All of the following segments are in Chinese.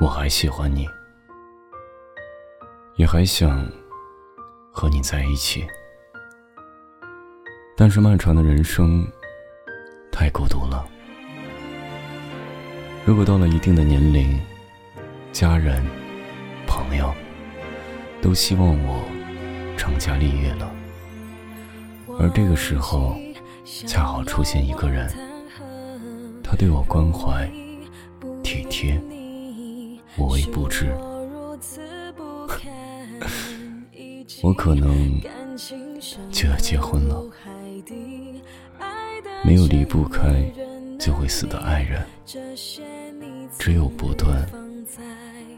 我还喜欢你，也还想和你在一起，但是漫长的人生太孤独了。如果到了一定的年龄，家人、朋友都希望我成家立业了，而这个时候，恰好出现一个人，他对我关怀、体贴。无微不至，我可能就要结婚了。没有离不开就会死的爱人，只有不断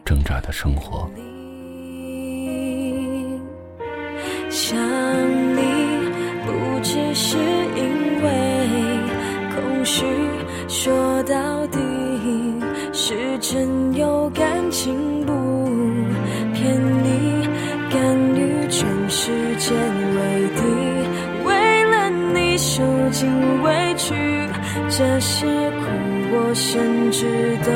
挣扎的生活。想你不只是因为空虚，说到底。是真有感情不骗你，甘与全世界为敌，为了你受尽委屈，这些苦我甚至都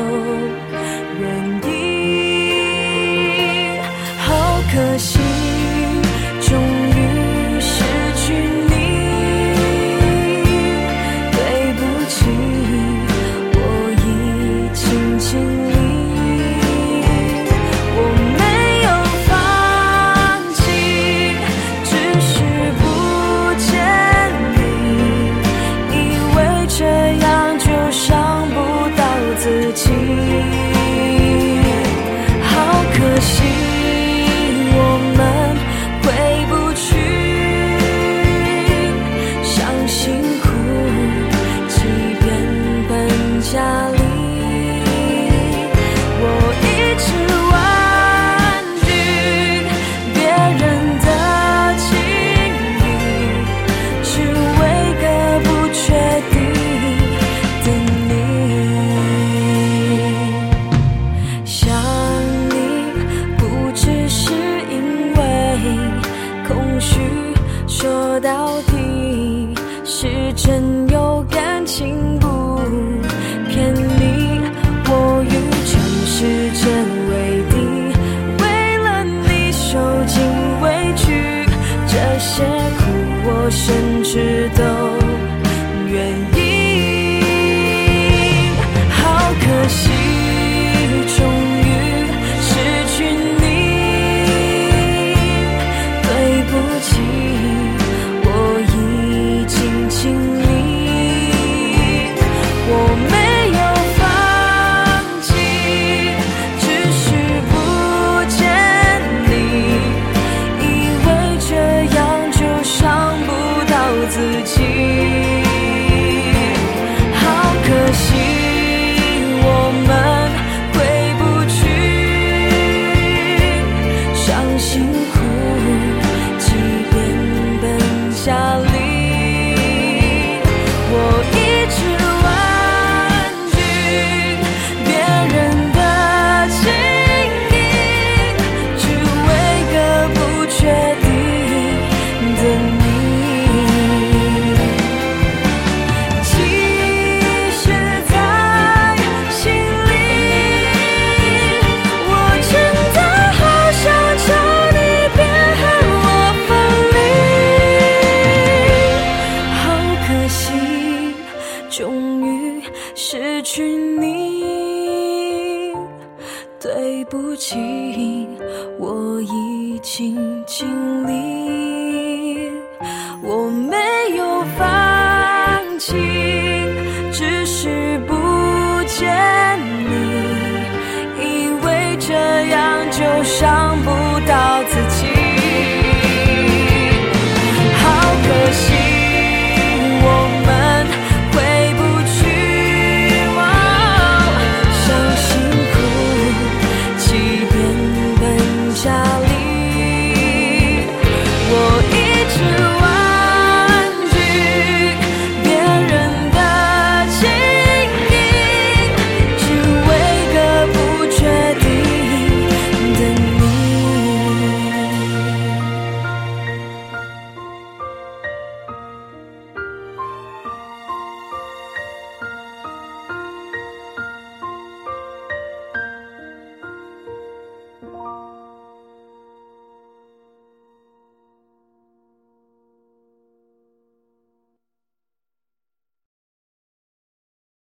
真有感情不骗你，我与全世界为敌，为了你受尽委屈，这些苦我甚至都。不起我已经尽力我没有放弃只是不见你以为这样就伤不到 shall